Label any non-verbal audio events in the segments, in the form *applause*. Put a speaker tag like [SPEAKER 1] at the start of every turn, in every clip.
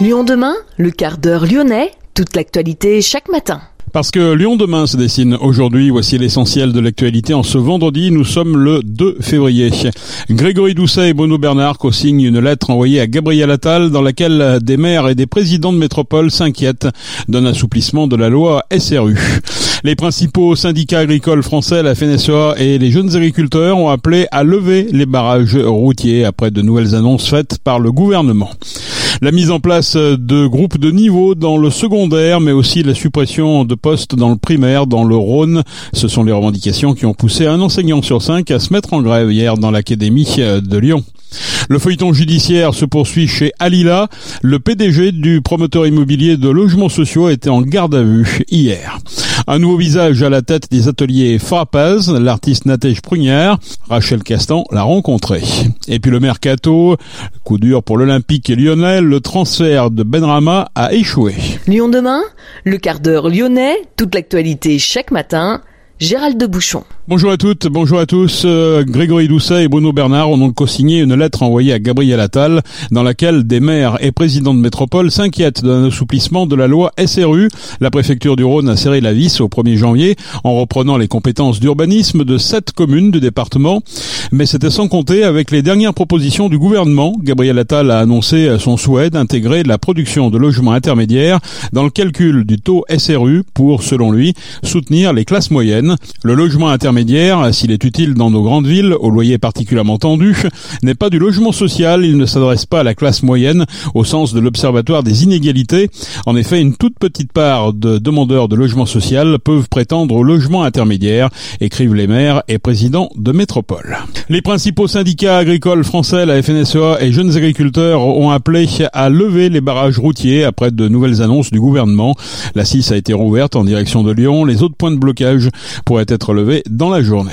[SPEAKER 1] Lyon demain, le quart d'heure lyonnais, toute l'actualité chaque matin.
[SPEAKER 2] Parce que Lyon demain se dessine aujourd'hui, voici l'essentiel de l'actualité en ce vendredi, nous sommes le 2 février. Grégory Doucet et Bruno Bernard co-signent une lettre envoyée à Gabriel Attal dans laquelle des maires et des présidents de métropole s'inquiètent d'un assouplissement de la loi SRU. Les principaux syndicats agricoles français, la FNSEA et les jeunes agriculteurs ont appelé à lever les barrages routiers après de nouvelles annonces faites par le gouvernement. La mise en place de groupes de niveau dans le secondaire, mais aussi la suppression de postes dans le primaire, dans le Rhône, ce sont les revendications qui ont poussé un enseignant sur cinq à se mettre en grève hier dans l'académie de Lyon. Le feuilleton judiciaire se poursuit chez Alila. Le PDG du promoteur immobilier de logements sociaux était en garde à vue hier. Un nouveau visage à la tête des ateliers Frappaz, l'artiste Natège Prunière. Rachel Castan l'a rencontré. Et puis le mercato, coup dur pour l'Olympique lyonnais, le transfert de Benrama a échoué.
[SPEAKER 1] Lyon demain, le quart d'heure lyonnais, toute l'actualité chaque matin. Gérald de Bouchon.
[SPEAKER 2] Bonjour à toutes, bonjour à tous. Euh, Grégory Doucet et Bruno Bernard ont donc co-signé une lettre envoyée à Gabriel Attal dans laquelle des maires et présidents de métropole s'inquiètent d'un assouplissement de la loi SRU. La préfecture du Rhône a serré la vis au 1er janvier en reprenant les compétences d'urbanisme de sept communes du département. Mais c'était sans compter avec les dernières propositions du gouvernement. Gabriel Attal a annoncé son souhait d'intégrer la production de logements intermédiaires dans le calcul du taux SRU pour, selon lui, soutenir les classes moyennes le logement intermédiaire, s'il est utile dans nos grandes villes, au loyer particulièrement tendu, n'est pas du logement social, il ne s'adresse pas à la classe moyenne au sens de l'Observatoire des inégalités. En effet, une toute petite part de demandeurs de logement social peuvent prétendre au logement intermédiaire, écrivent les maires et présidents de métropole. Les principaux syndicats agricoles français, la FNSEA et jeunes agriculteurs ont appelé à lever les barrages routiers après de nouvelles annonces du gouvernement. La 6 a été rouverte en direction de Lyon. Les autres points de blocage pourrait être levé dans la journée.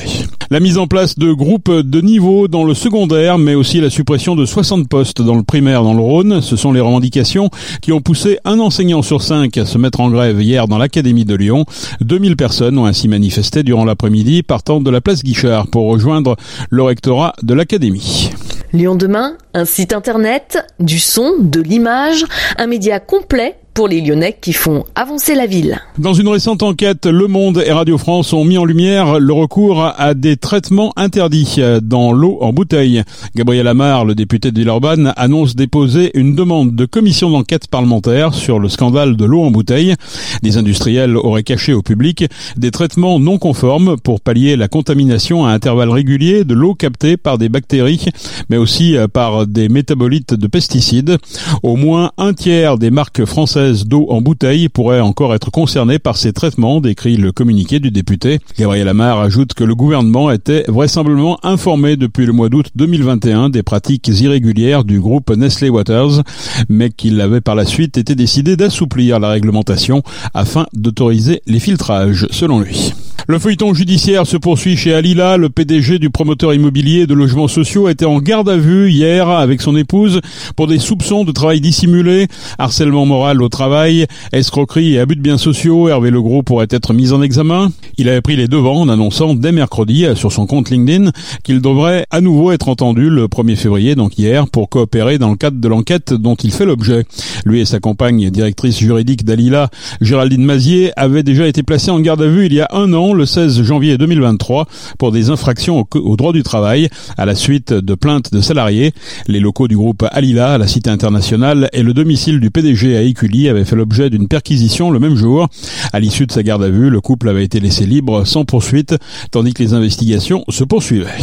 [SPEAKER 2] La mise en place de groupes de niveau dans le secondaire, mais aussi la suppression de 60 postes dans le primaire dans le Rhône, ce sont les revendications qui ont poussé un enseignant sur cinq à se mettre en grève hier dans l'Académie de Lyon. 2000 personnes ont ainsi manifesté durant l'après-midi partant de la place Guichard pour rejoindre le rectorat de l'Académie.
[SPEAKER 1] Lyon demain, un site internet, du son, de l'image, un média complet pour les Lyonnais qui font avancer la ville.
[SPEAKER 2] Dans une récente enquête, Le Monde et Radio France ont mis en lumière le recours à des traitements interdits dans l'eau en bouteille. Gabriel Amar, le député de Villeurbanne, annonce déposer une demande de commission d'enquête parlementaire sur le scandale de l'eau en bouteille. Des industriels auraient caché au public des traitements non conformes pour pallier la contamination à intervalles réguliers de l'eau captée par des bactéries, mais aussi par des métabolites de pesticides. Au moins un tiers des marques françaises d'eau en bouteille pourrait encore être concernée par ces traitements, décrit le communiqué du député. Gabriel Amar ajoute que le gouvernement était vraisemblablement informé depuis le mois d'août 2021 des pratiques irrégulières du groupe Nestlé Waters, mais qu'il avait par la suite été décidé d'assouplir la réglementation afin d'autoriser les filtrages, selon lui. Le feuilleton judiciaire se poursuit chez Alila. Le PDG du promoteur immobilier de logements sociaux était en garde à vue hier avec son épouse pour des soupçons de travail dissimulé, harcèlement moral au travail, escroquerie et abus de biens sociaux. Hervé Legros pourrait être mis en examen. Il avait pris les devants en annonçant dès mercredi sur son compte LinkedIn qu'il devrait à nouveau être entendu le 1er février, donc hier, pour coopérer dans le cadre de l'enquête dont il fait l'objet. Lui et sa compagne, directrice juridique d'Alila, Géraldine Mazier, avaient déjà été placés en garde à vue il y a un an le 16 janvier 2023 pour des infractions au, droit du travail à la suite de plaintes de salariés. Les locaux du groupe Alila, la cité internationale et le domicile du PDG à Écully avaient fait l'objet d'une perquisition le même jour. À l'issue de sa garde à vue, le couple avait été laissé libre sans poursuite, tandis que les investigations se poursuivaient.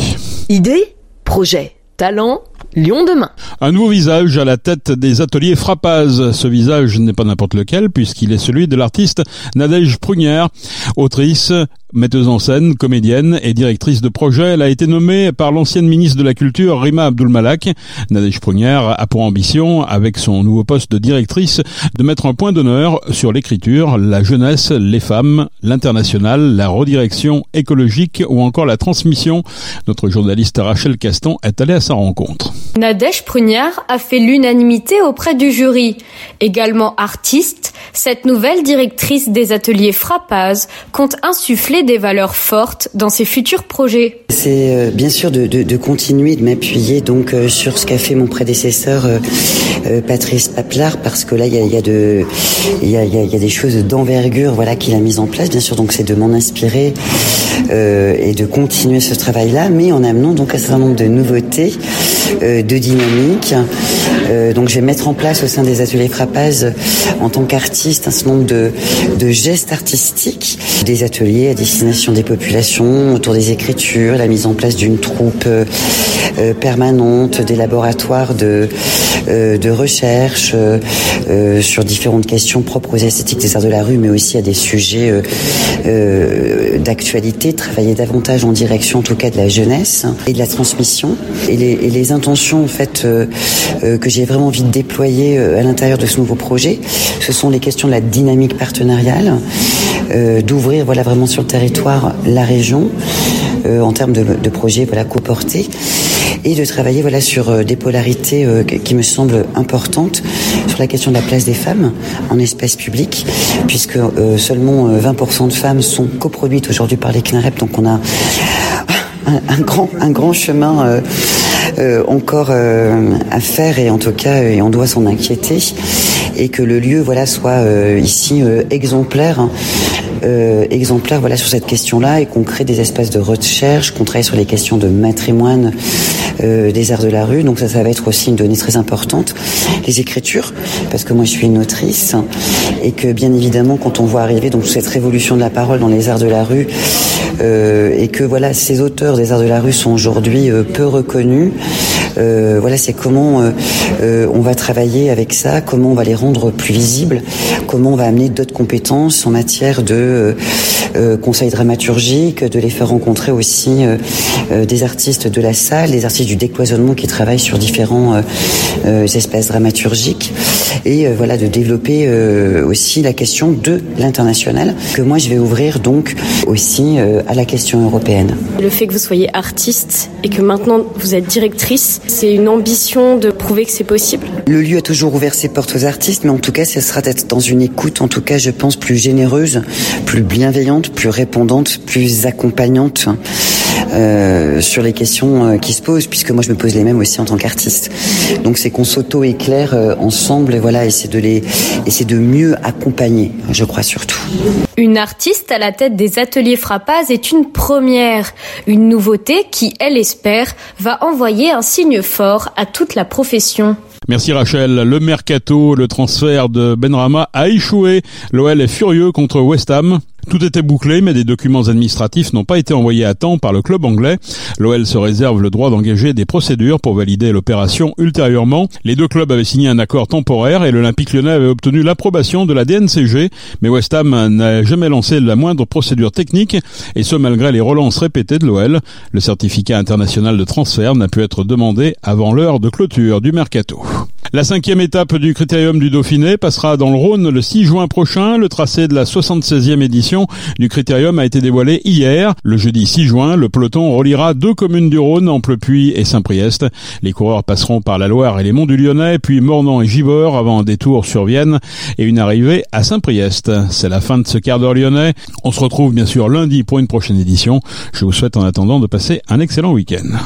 [SPEAKER 1] Idée Projet Talent Lyon demain.
[SPEAKER 2] Un nouveau visage à la tête des ateliers Frappaz. Ce visage n'est pas n'importe lequel puisqu'il est celui de l'artiste Nadège Prunière, autrice, metteuse en scène, comédienne et directrice de projet. Elle a été nommée par l'ancienne ministre de la Culture Rima Abdulmalak. Nadège Prunière a pour ambition, avec son nouveau poste de directrice, de mettre un point d'honneur sur l'écriture, la jeunesse, les femmes, l'international, la redirection écologique ou encore la transmission. Notre journaliste Rachel Caston est allée à sa rencontre.
[SPEAKER 3] Nadège Prunière a fait l'unanimité auprès du jury. Également artiste, cette nouvelle directrice des ateliers Frappaz compte insuffler des valeurs fortes dans ses futurs projets.
[SPEAKER 4] C'est euh, bien sûr de, continuer de m'appuyer donc euh, sur ce qu'a fait mon prédécesseur euh, Patrice Paplard parce que là il y a, des choses d'envergure voilà qu'il a mis en place bien sûr donc c'est de m'en inspirer et de continuer ce travail là mais en amenant donc un certain nombre de nouveautés de dynamique donc je vais mettre en place au sein des ateliers Frappaz en tant qu'artiste un certain nombre de, gestes artistiques des ateliers à destination des populations autour des écritures la mise en place d'une troupe euh, euh, permanente, des laboratoires de, euh, recherche euh, sur différentes questions propres aux esthétiques des arts de la rue, mais aussi à des sujets d'actualité, travailler davantage en direction en tout cas de la jeunesse et de la transmission. Et les, et les intentions en fait que j'ai vraiment envie de déployer à l'intérieur de ce nouveau projet, ce sont les questions de la dynamique partenariale, d'ouvrir voilà vraiment sur le territoire la région euh, en termes de, projets voilà, coportés et de travailler voilà, sur euh, des polarités euh, qui me semblent importantes sur la question de la place des femmes en espace public, puisque euh, seulement 20% de femmes sont coproduites aujourd'hui par les CNREP, donc on a *laughs* un, grand, un grand chemin euh, euh, encore euh, à faire et en tout cas et on doit s'en inquiéter. Et que le lieu voilà soit ici exemplaire hein, euh, exemplaire voilà sur cette question-là et qu'on crée des espaces de recherche, qu'on travaille sur les questions de matrimoine euh, des arts de la rue. Donc ça, ça va être aussi une donnée très importante. Les écritures, parce que moi je suis une autrice et que bien évidemment quand on voit arriver donc cette révolution de la parole dans les arts de la rue euh, et que voilà ces auteurs des arts de la rue sont aujourd'hui euh, peu reconnus. Euh, voilà, c'est comment euh, euh, on va travailler avec ça, comment on va les rendre plus visibles, comment on va amener d'autres compétences en matière de conseil dramaturgique, de les faire rencontrer aussi des artistes de la salle, des artistes du décloisonnement qui travaillent sur différents espaces dramaturgiques et voilà de développer aussi la question de l'international que moi je vais ouvrir donc aussi à la question européenne.
[SPEAKER 3] Le fait que vous soyez artiste et que maintenant vous êtes directrice, c'est une ambition de prouver que c'est possible.
[SPEAKER 4] Le lieu a toujours ouvert ses portes aux artistes, mais en tout cas, ce sera d'être dans une écoute, en tout cas, je pense, plus généreuse, plus bienveillante, plus répondante, plus accompagnante euh, sur les questions euh, qui se posent, puisque moi je me pose les mêmes aussi en tant qu'artiste. Donc c'est qu'on s'auto-éclaire euh, ensemble et voilà, et c'est de les, et c'est de mieux accompagner, je crois surtout.
[SPEAKER 3] Une artiste à la tête des ateliers Frappaz est une première, une nouveauté qui, elle espère, va envoyer un signe fort à toute la profession.
[SPEAKER 2] Merci Rachel. Le mercato, le transfert de Benrama a échoué. L'OL est furieux contre West Ham. Tout était bouclé, mais des documents administratifs n'ont pas été envoyés à temps par le club anglais. L'OL se réserve le droit d'engager des procédures pour valider l'opération ultérieurement. Les deux clubs avaient signé un accord temporaire et l'Olympique lyonnais avait obtenu l'approbation de la DNCG, mais West Ham n'a jamais lancé la moindre procédure technique, et ce malgré les relances répétées de l'OL. Le certificat international de transfert n'a pu être demandé avant l'heure de clôture du mercato. La cinquième étape du Critérium du Dauphiné passera dans le Rhône le 6 juin prochain. Le tracé de la 76e édition du Critérium a été dévoilé hier. Le jeudi 6 juin, le peloton reliera deux communes du Rhône, Amplepuis et Saint-Priest. Les coureurs passeront par la Loire et les monts du Lyonnais, puis Mornan et Givors avant un détour sur Vienne et une arrivée à Saint-Priest. C'est la fin de ce quart d'heure lyonnais. On se retrouve bien sûr lundi pour une prochaine édition. Je vous souhaite en attendant de passer un excellent week-end.